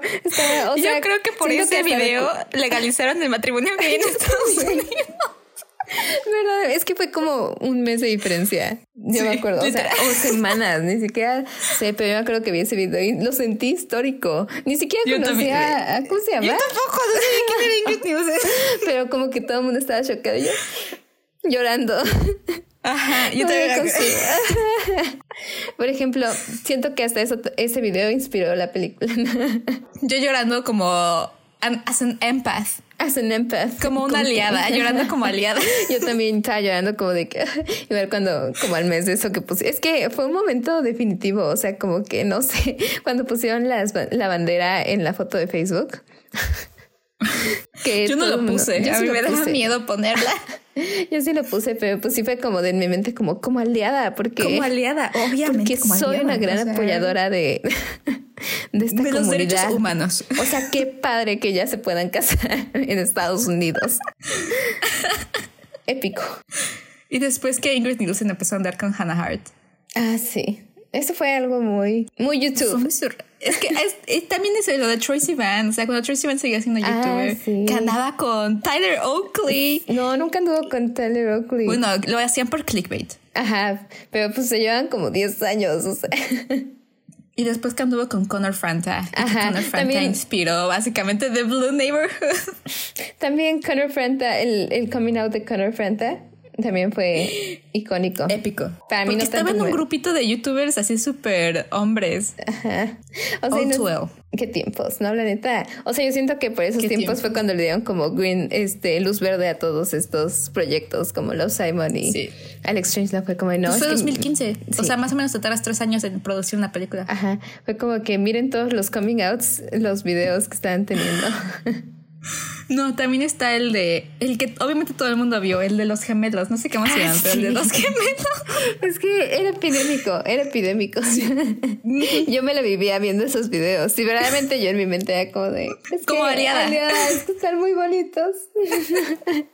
Yo creo que por ese video legalizaron el matrimonio gay en Estados Unidos. ¿Verdad? Es que fue como un mes de diferencia. Yo me acuerdo. O, sea, o semanas. Ni siquiera sé, pero yo me acuerdo que vi ese video y lo sentí histórico. Ni siquiera conocía. ¿Cómo se llama? Yo tampoco, no sé quién era <laughs> Pero como que todo el mundo estaba chocado. Yo llorando. Ajá, yo también. <laughs> Por ejemplo, siento que hasta eso, ese video inspiró la película. <laughs> yo llorando como as an empath. As an empath. Como una aliada, <laughs> llorando como aliada. <laughs> Yo también estaba llorando como de que, <laughs> igual cuando, como al mes de eso que puse. Es que fue un momento definitivo, o sea, como que no sé, cuando pusieron las, la bandera en la foto de Facebook. que yo no lo puse, a mí me daba miedo ponerla. <laughs> Yo sí lo puse, pero pues sí fue como de en mi mente como, como aliada, porque... Como aliada, obviamente. Porque soy una gran apoyadora de, <laughs> de esta comunidad. los derechos humanos. O sea, qué padre que ya se puedan casar <laughs> en Estados Unidos. Épico. Y después que Ingrid Nielsen empezó a andar con Hannah Hart. Ah, sí. Eso fue algo muy, muy YouTube. Es que es, también es lo de Tracy Van. O sea, cuando Tracy Van seguía siendo ah, youtuber, que andaba con Tyler Oakley. No, nunca anduvo con Tyler Oakley. Bueno, lo hacían por clickbait. Ajá, pero pues se llevan como 10 años, o sea. Y después que anduvo con Connor Franta. Ajá, Connor Franta también, inspiró básicamente The Blue Neighborhood. <laughs> También Connor Franta, el, el coming out de Connor Franta también fue icónico. Épico. Para mí no estaba en un grupito de youtubers así súper hombres. Ajá. O sea, qué tiempos, ¿no? La neta. O sea, yo siento que por esos tiempos fue cuando le dieron como green, este, luz verde a todos estos proyectos como los Simon y Alex Strange fue como, no. Pues fue 2015. O sea, más o menos te tres años en producir una película. Ajá. Fue como que miren todos los coming outs, los videos que estaban teniendo. <laughs> No, también está el de. El que obviamente todo el mundo vio, el de los gemelos. No sé qué más se ah, llama, el de los gemelos. <laughs> Es que era epidémico, era epidémico. <laughs> yo me lo vivía viendo esos videos. Y verdaderamente yo en mi mente era como de. como aliada. Es que están muy bonitos. <laughs>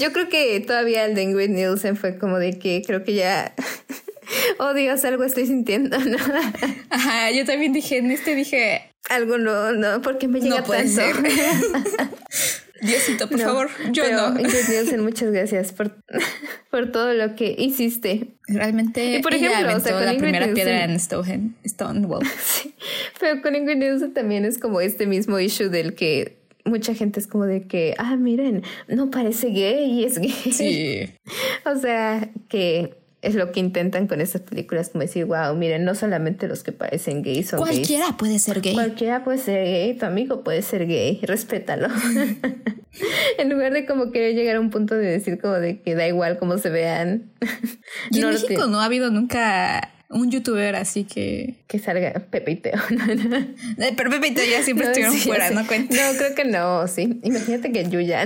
yo creo que todavía el de Ingrid Nielsen fue como de que creo que ya. Oh Dios, algo estoy sintiendo, ¿no? Ajá, yo también dije, en este dije, algo no, no, porque me llega no puede Ser. <laughs> Diosito, por favor, yo pero, no. <laughs> Nielsen, muchas gracias por, <laughs> por todo lo que hiciste. Realmente, y por ejemplo, o sea, la primera piedra en Stonewall. Sí, pero con Ingrid Nielsen también es como este mismo issue del que mucha gente es como de que, ah, miren, no parece gay, es gay. Sí. o sea, que es lo que intentan con estas películas, como decir, wow, miren, no solamente los que parecen gays son Cualquiera puede ser gay. Cualquiera puede ser gay, tu amigo puede ser gay, <laughs> respétalo. <laughs> en lugar de como querer llegar a un punto de decir como de que da igual cómo se vean. y en México no ha habido nunca un youtuber así que... Que salga Pepe y Teo. <laughs> Eh, pero Pepe y Teo ya siempre estuvieron fuera, ¿no cuenta? No, creo que no, sí. Imagínate que Yuya...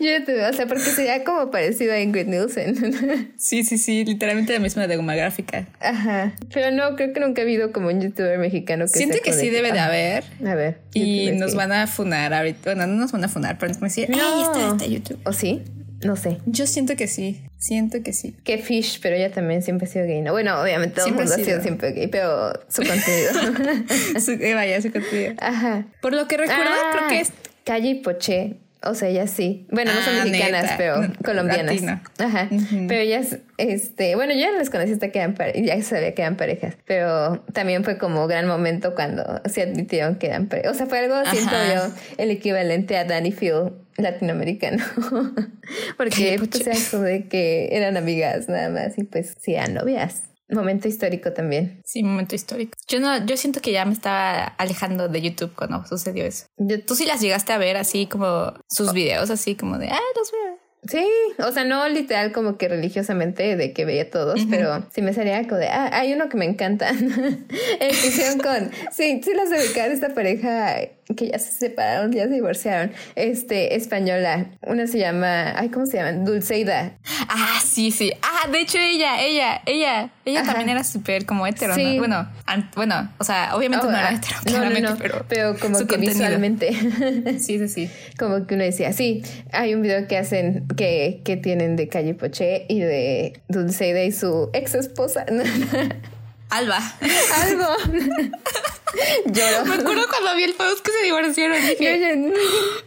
YouTube, o sea, porque sería como parecido a Ingrid Nielsen. <laughs> sí, sí, sí, literalmente la misma demográfica. Ajá. Pero no, creo que nunca ha habido como un youtuber mexicano que Siente que sí debe de haber. A ver. Y nos van a funar ahorita. Bueno, no nos van a funar, pero nos van a decir, no. está, está YouTube. ¿O sí? No sé. Yo siento que sí. Siento que sí. Que Fish, pero ella también siempre ha sido gay. ¿no? Bueno, obviamente todo el mundo ha sido. siempre gay, pero su contenido. <laughs> su, eh, vaya, su contenido. Ajá. Por lo que recuerdo, creo que es. Calle y Poché o sea, ellas sí. Bueno, no son ah, mexicanas, pero <laughs> colombianas. Ajá. Pero ellas, este, bueno, yo ya las conocí hasta que eran ya sabía que eran parejas. Pero también fue como gran momento cuando se admitieron que eran parejas. O sea, fue algo, siento yo, el equivalente a Danny Phil latinoamericano. <laughs> Porque pues, eso de que eran amigas nada más y pues sí eran novias. Momento histórico también. Sí, momento histórico. Yo no, yo siento que ya me estaba alejando de YouTube cuando sucedió eso. Tú sí las llegaste a ver así como sus oh. videos, así como de, ah, los veo. Sí, o sea, no literal como que religiosamente de que veía todos, pero sí me salía como de, ah, hay uno que me encanta. <laughs> el que con, sí, sí las de esta pareja que ya se separaron, ya se divorciaron, este, española. Una se llama, ay, ¿cómo se llama? Dulceida. Ah, sí, sí. Ah, de hecho ella, ella, ella, ella también era súper como hetero, sí. Bueno, bueno, o sea, obviamente no era oh, hetero, claramente, pero, pero como que visualmente. <laughs> sí, sí, sí. Como que uno decía, sí, hay un video que hacen, que, que tienen de Calle Poché y de Dulceida y su ex esposa. <laughs> Alba. Algo. <laughs> Lloro. Me acuerdo cuando vi el post que se divorciaron. Dije,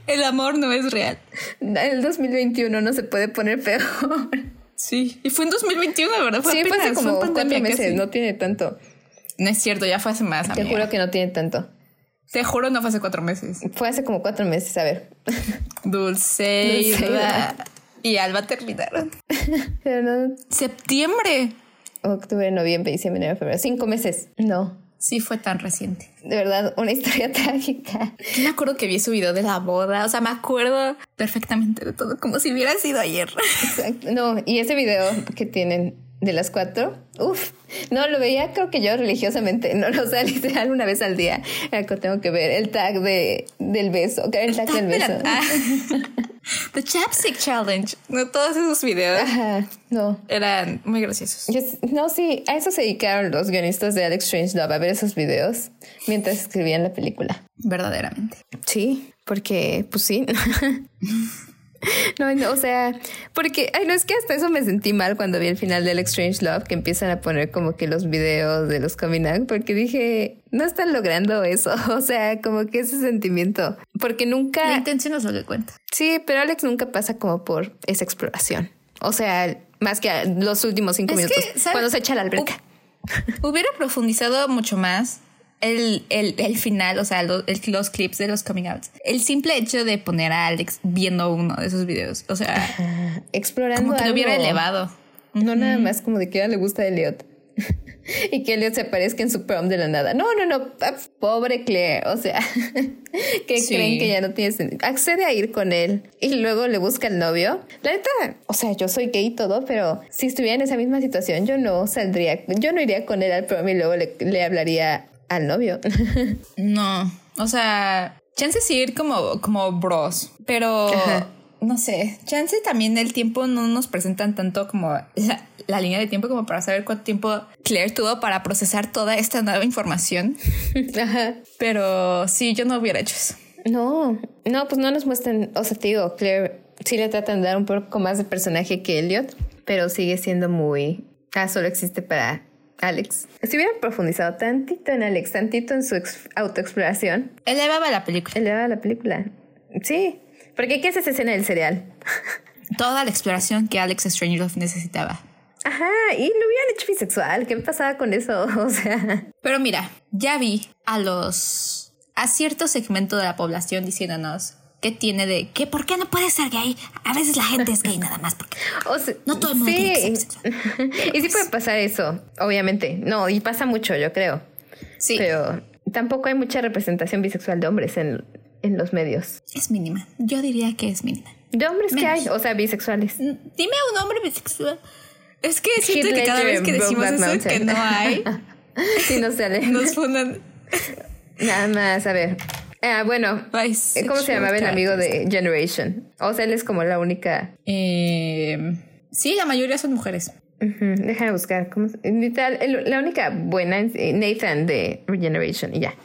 el amor no es real. En el 2021 no se puede poner peor. Sí, y fue en 2021, ¿verdad? Fue sí, fue hace como cuatro meses, no tiene tanto. No es cierto, ya fue hace más. Te juro que no tiene tanto. Te juro, no fue hace cuatro meses. Fue hace como cuatro meses, a ver. Dulce y Alba terminaron. <laughs> Pero no. Septiembre. Octubre, noviembre, diciembre, enero, febrero. Cinco meses. No. Sí, fue tan reciente. De verdad, una <laughs> historia trágica. me acuerdo que vi su video de la boda. O sea, me acuerdo perfectamente de todo, como si hubiera sido ayer. Exacto. No, y ese video que tienen de las cuatro, uff, no, lo veía creo que yo religiosamente, no lo sé, <laughs> literal una vez al día. Tengo que ver el tag de, del beso, el tag del beso. <laughs> The Chapstick Challenge. No, todos esos videos. Ajá, no. Eran muy graciosos. no, sí, a eso se dedicaron los guionistas de Alex Strange Love, a ver esos videos mientras escribían la película. Verdaderamente. Sí, porque, pues sí. <laughs> <laughs> No, no, o sea, porque, ay, no, es que hasta eso me sentí mal cuando vi el final del Strange Love, que empiezan a poner como que los videos de los coming out, porque dije, no están logrando eso, <laughs> o sea, como que ese sentimiento, porque nunca... La intención es lo que cuenta. Sí, pero Alex nunca pasa como por esa exploración, o sea, más que los últimos cinco minutos, cuando se echa la alberca. Hubiera profundizado mucho más el, el, el final, o sea, los clips de los coming outs. El simple hecho de poner a Alex viendo uno de esos videos, o sea, <laughs> explorando. Como que lo hubiera elevado. No nada más como de que a le gusta a Elliot. <laughs> y que Elliot se aparezca en su prom de la nada. No, no, no, ah, pobre Claire, o sea, <laughs> que creen que ya no tiene sentido. Accede a ir con él y luego le busca el novio. La neta, o sea, yo soy gay y todo, pero si estuviera en esa misma situación, yo no saldría, yo no iría con él al prom y luego le, le hablaría al novio. <laughs> no, o sea, chance sí ir como, como bros, pero no sé, chance también el tiempo no nos presentan tanto como la, línea de tiempo como para saber cuánto tiempo Claire tuvo para procesar toda esta nueva información. <laughs> Pero sí, yo no hubiera hecho eso. No, no, pues no nos muestran, o sea, te digo, Claire sí le tratan de dar un poco más de personaje que Elliot, pero sigue siendo muy... Ah, solo existe para Alex. Si hubiera profundizado tantito en Alex, tantito en su autoexploración. Elevaba la película. Elevaba la película. Sí. Porque ¿qué es esa escena del cereal? <laughs> Toda la exploración que Alex Strangelove necesitaba. Ajá, y lo hubieran hecho bisexual. ¿Qué pasaba con eso? <laughs> O sea. Pero mira, ya vi a los. a cierto segmento de la población diciéndonos ¿Qué tiene de que por qué no puede ser gay? A veces la gente es gay nada más porque <laughs> no todo el mundo sí. <laughs> y sí puede pasar eso, obviamente. No, y pasa mucho, yo creo. Sí. Pero tampoco hay mucha representación bisexual de hombres en, en los medios. Es mínima. Yo diría que es mínima. ¿De hombres que hay? O sea, bisexuales. Mm, dime un hombre bisexual. Es que siento que cada vez que decimos eso que no hay. <laughs> sí, no sale. Nos fundan. Nada más, a ver. Ah, bueno, ¿cómo se llamaba el amigo de Generation? O sea, él es como la única. Eh, sí, la mayoría son mujeres. Déjame buscar. ¿cómo la única buena es eh, Nathan de Regeneration y ya.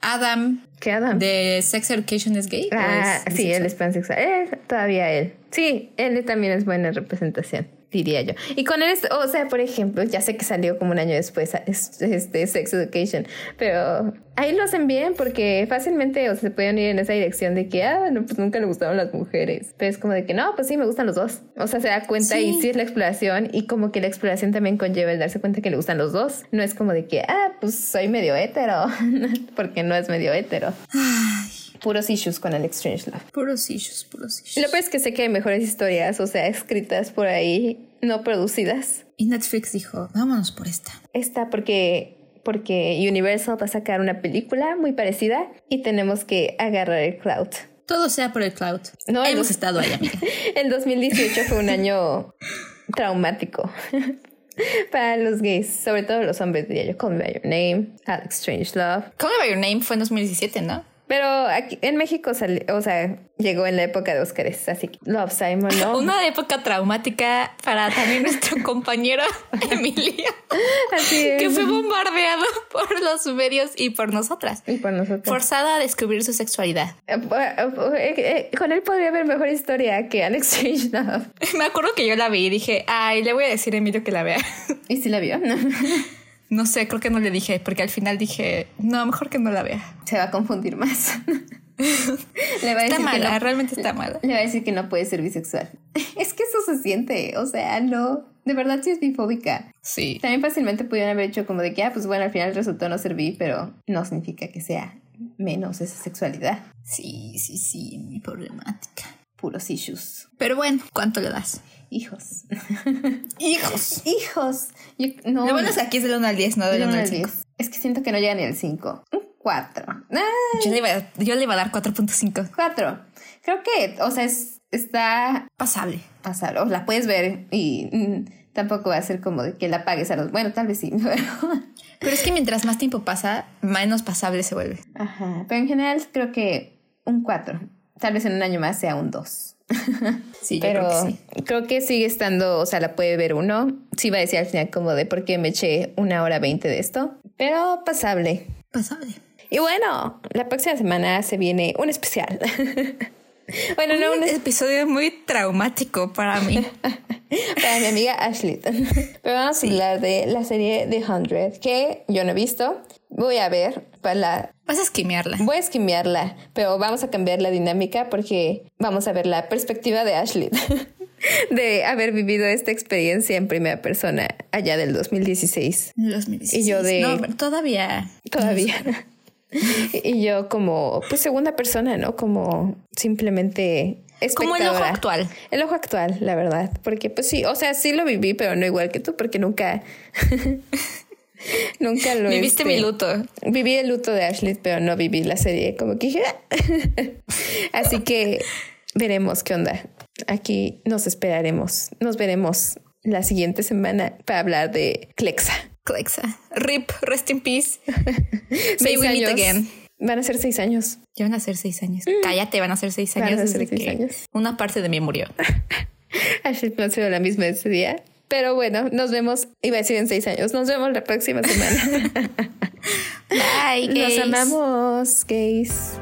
Adam. ¿Qué Adam? De Sex Education es gay. Ah, sí, él es pansexual. Eh, todavía él. Sí, él también es buena representación diría yo. Y con él, o sea, por ejemplo, ya sé que salió como un año después <laughs> este Sex Education, pero ahí lo hacen bien porque fácilmente o se pueden ir en esa dirección de que, ah, no, pues nunca le gustaron las mujeres. Pero es como de que, no, pues sí, me gustan los dos. O sea, se da cuenta y sí es la exploración y como que la exploración también conlleva el darse cuenta que le gustan los dos. No es como de que, ah, pues soy medio hétero, <laughs> porque no es medio hétero. Puros issues con el Strange Love. Puros issues, puros issues. Lo peor es que sé que hay mejores historias, o sea, escritas por ahí, no producidas. Y Netflix dijo, vámonos por esta. Esta porque porque Universal va a sacar una película muy parecida y tenemos que agarrar el cloud. Todo sea por el cloud. No hemos estado ahí, amiga. <laughs> el 2018 fue un año traumático <laughs> para los gays, sobre todo los hombres, diría yo. Call Me By Your Name, Alex Strange Love. Call Me By Your Name fue en 2017, ¿no? Pero aquí en México salió, o sea, llegó en la época de Oscars, así que Love Simon. <laughs> Una época traumática para también nuestro <laughs> compañero Emilio. Así es. Que fue bombardeado por los medios y por nosotras. Y por nosotras. Forzada a descubrir su sexualidad. Eh, eh, eh, con él podría haber mejor historia que Alex Love. <laughs> Me acuerdo que yo la vi y dije, ay, le voy a decir a Emilio que la vea. ¿Y si la vio? No sé, creo que no le dije, porque al final dije, no, mejor que no la vea. Se va a confundir más. <laughs> le va a decir está mala, que realmente está mala. Le va a decir que no puede ser bisexual. <laughs> es que eso se siente, o sea, no. De verdad sí es bifóbica. Sí. También fácilmente pudieron haber hecho como de que, ah, pues bueno, al final resultó no ser bi, pero no significa que sea menos esa sexualidad. Sí, sí, sí, muy problemática. Puros issues. Pero bueno, ¿cuánto le das? Hijos. Hijos. Hijos. no, Lo bueno es que aquí es del 1 al 10, no del 1 al 5. Es que siento que no llega ni al 5. Un 4. Yo le, iba, yo le iba a dar 4.5. 4. Creo que, o sea, es, está... Pasable. Pasable. O la puedes ver y mm, tampoco va a ser como de que la pagues a los... Bueno, tal vez sí. <laughs> Pero es que mientras más tiempo pasa, menos pasable se vuelve. Ajá. Pero en general creo que un 4. Tal vez en un año más sea un 2. <laughs> sí, pero creo que, creo que sigue estando, o sea, la puede ver uno. Sí va a decir al final como de por qué me eché una hora veinte de esto, pero pasable. Pasable. Y bueno, la próxima semana se viene un especial. <laughs> bueno, no un episodio muy traumático para mí. <laughs> para mi amiga Ashley. Pero vamos a hablar de la serie The Hundred, que yo no he visto. Voy a ver para la... Vas a esquimearla. Voy a esquimearla, pero vamos a cambiar la dinámica porque vamos a ver la perspectiva de Ashley. <laughs> de haber vivido esta experiencia en primera persona allá del 2016. 2016. Y yo de... No, todavía. Todavía. <laughs> y yo como, pues segunda persona, ¿no? Como simplemente como el ojo actual. El ojo actual, la verdad. Porque pues sí, o sea, sí lo viví, pero no igual que tú, porque nunca... <laughs> Nunca lo Viviste mi este, luto. Viví el luto de Ashley, pero no viví la serie como que <laughs> Así que veremos qué onda. Aquí nos esperaremos. Nos veremos la siguiente semana para hablar de Clexa. Clexa. Rip, rest in peace. <laughs> May we meet again. Van a ser seis años. Ya van a ser seis años. Mm. Cállate, van a ser seis años. Van a ser seis años. Una parte de mí murió. Ashley no ha sido la misma ese día. Pero bueno, nos vemos, iba a decir en seis años, nos vemos la próxima semana. <laughs> Bye, gays. Los amamos, gays.